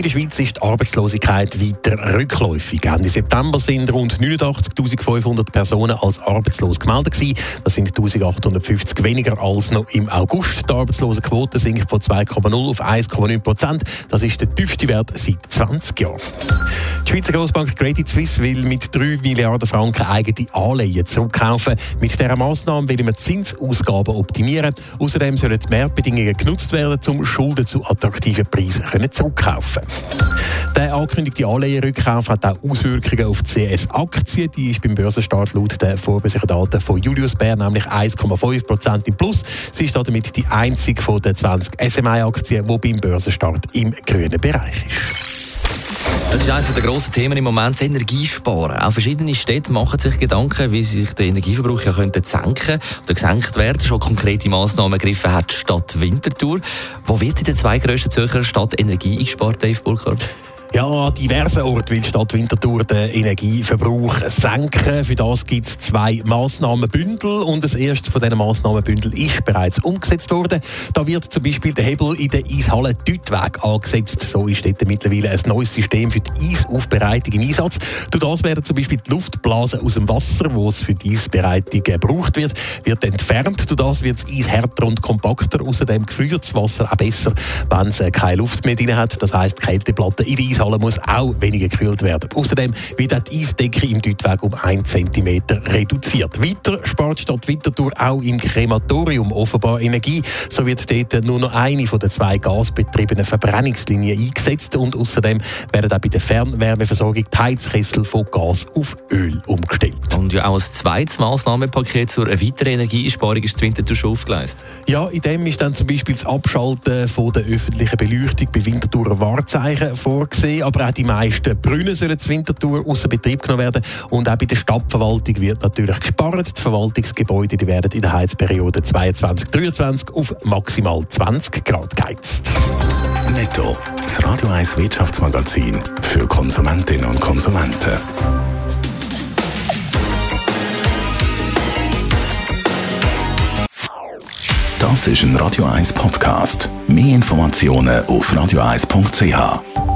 In der Schweiz ist die Arbeitslosigkeit weiter rückläufig. Ende September sind rund 89.500 Personen als arbeitslos gemeldet gewesen. Das sind 1.850 weniger als noch im August. Die Arbeitslosenquote sinkt von 2,0 auf 1,9 Prozent. Das ist der tiefste Wert seit 20 Jahren. Die Schweizer Grossbank Credit Suisse will mit 3 Milliarden Franken eigene Anleihen zurückkaufen. Mit dieser Massnahme will man Zinsausgaben optimieren. Außerdem sollen die Mehrbedingungen genutzt werden, um Schulden zu attraktiven Preisen zurückkaufen der angekündigte Anleihenrückkauf hat auch Auswirkungen auf die CS-Aktie. Die ist beim Börsenstart laut den vorbesicherten Daten von Julius Bär nämlich 1,5 Prozent im Plus. Sie ist damit die einzige von den 20 SMI-Aktien, die beim Börsenstart im grünen Bereich ist. Das ist eines der grossen Themen im Moment, das Energiesparen. Auch verschiedene Städte machen sich Gedanken, wie sich der Energieverbrauch ja könnte senken oder gesenkt werden. Schon konkrete Massnahmen ergriffen hat die Stadt Winterthur. Wo wird in den zwei grössten Zürcher Stadt Energie eingespart, Dave Burkhardt? Ja, diversen Orten will die Stadt Winterthur den Energieverbrauch senken. Für das gibt es zwei Massnahmenbündel und das erste von diesen Massnahmenbündel ist bereits umgesetzt worden. Da wird zum Beispiel der Hebel in der Eishalle Deutweg angesetzt. So ist dort mittlerweile ein neues System für die Eisaufbereitung im Einsatz. Durch das werden zum Beispiel die Luftblasen aus dem Wasser, wo es für die Eisbereitung gebraucht wird, wird entfernt. Durch das wird das Eis härter und kompakter. Außerdem gefriert das Wasser auch besser, wenn es keine Luft mehr drin hat. Das heisst, die Kälteplatte in der Eis Eishalle muss auch weniger gekühlt werden. Außerdem wird auch die Eisdecke im Deutweg um 1 cm reduziert. Weiter spart Stadt Winterthur auch im Krematorium offenbar Energie. So wird dort nur noch eine von den zwei gasbetriebenen Verbrennungslinien eingesetzt und außerdem werden auch bei der Fernwärmeversorgung die Heizkessel von Gas auf Öl umgestellt. Und ja auch ein zweites Massnahmenpaket zur weiteren Energieeinsparung ist Winterthur schon aufgeleistet. Ja, in dem ist dann zum Beispiel das Abschalten von der öffentlichen Beleuchtung bei Winterthurer Wahrzeichen vorgesehen gesehen, aber auch die meisten Brunnen sollen zur Winterthur außer Betrieb genommen werden. Und auch bei der Stadtverwaltung wird natürlich gespart. Die Verwaltungsgebäude die werden in der Heizperiode 22-23 auf maximal 20 Grad geheizt. Netto, das Radio 1 Wirtschaftsmagazin für Konsumentinnen und Konsumenten. Das ist ein Radio 1 Podcast. Mehr Informationen auf radio1.ch.